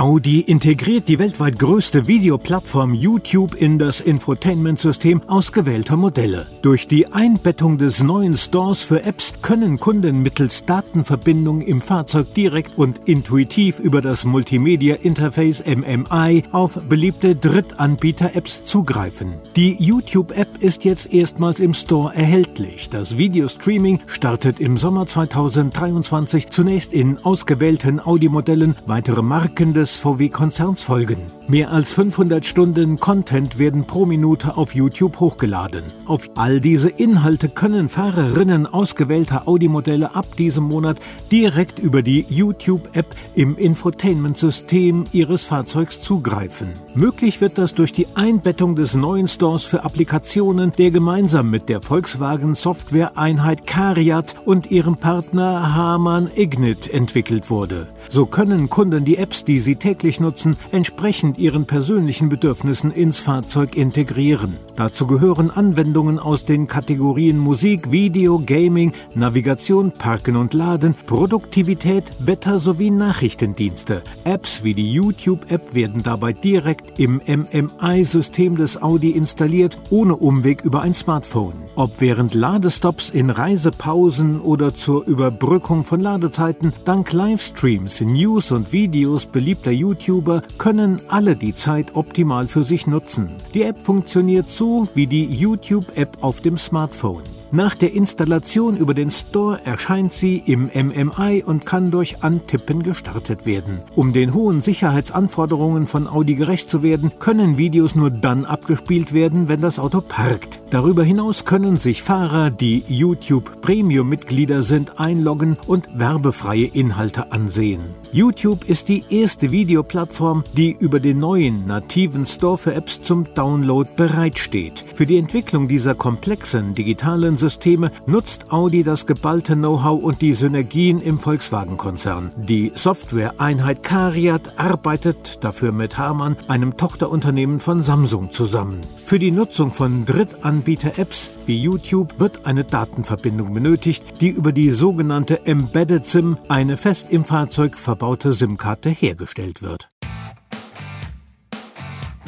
Audi integriert die weltweit größte Videoplattform YouTube in das Infotainment-System ausgewählter Modelle. Durch die Einbettung des neuen Stores für Apps können Kunden mittels Datenverbindung im Fahrzeug direkt und intuitiv über das Multimedia-Interface MMI auf beliebte Drittanbieter-Apps zugreifen. Die YouTube-App ist jetzt erstmals im Store erhältlich. Das Videostreaming startet im Sommer 2023 zunächst in ausgewählten Audi-Modellen. Weitere Marken des des VW-Konzerns folgen. Mehr als 500 Stunden Content werden pro Minute auf YouTube hochgeladen. Auf all diese Inhalte können Fahrerinnen ausgewählter Audi-Modelle ab diesem Monat direkt über die YouTube-App im Infotainment-System ihres Fahrzeugs zugreifen. Möglich wird das durch die Einbettung des neuen Stores für Applikationen, der gemeinsam mit der Volkswagen Software-Einheit Cariat und ihrem Partner Harman Ignit entwickelt wurde. So können Kunden die Apps, die sie täglich nutzen, entsprechend ihren persönlichen Bedürfnissen ins Fahrzeug integrieren. Dazu gehören Anwendungen aus den Kategorien Musik, Video, Gaming, Navigation, Parken und Laden, Produktivität, Wetter sowie Nachrichtendienste. Apps wie die YouTube-App werden dabei direkt im MMI-System des Audi installiert, ohne Umweg über ein Smartphone. Ob während Ladestops in Reisepausen oder zur Überbrückung von Ladezeiten, dank Livestreams, News und Videos beliebter YouTuber können alle die Zeit optimal für sich nutzen. Die App funktioniert so wie die YouTube-App auf dem Smartphone. Nach der Installation über den Store erscheint sie im MMI und kann durch Antippen gestartet werden. Um den hohen Sicherheitsanforderungen von Audi gerecht zu werden, können Videos nur dann abgespielt werden, wenn das Auto parkt. Darüber hinaus können sich Fahrer, die YouTube Premium-Mitglieder sind, einloggen und werbefreie Inhalte ansehen. YouTube ist die erste Videoplattform, die über den neuen nativen Store für Apps zum Download bereitsteht. Für die Entwicklung dieser komplexen digitalen Systeme nutzt Audi das geballte Know-how und die Synergien im Volkswagen-Konzern. Die Software-Einheit Cariat arbeitet dafür mit Harman, einem Tochterunternehmen von Samsung, zusammen. Für die Nutzung von Drittanbieter-Apps wie YouTube wird eine Datenverbindung benötigt, die über die sogenannte Embedded SIM, eine fest im Fahrzeug verbaute SIM-Karte, hergestellt wird.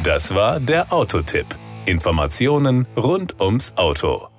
Das war der Autotipp. Informationen rund ums Auto.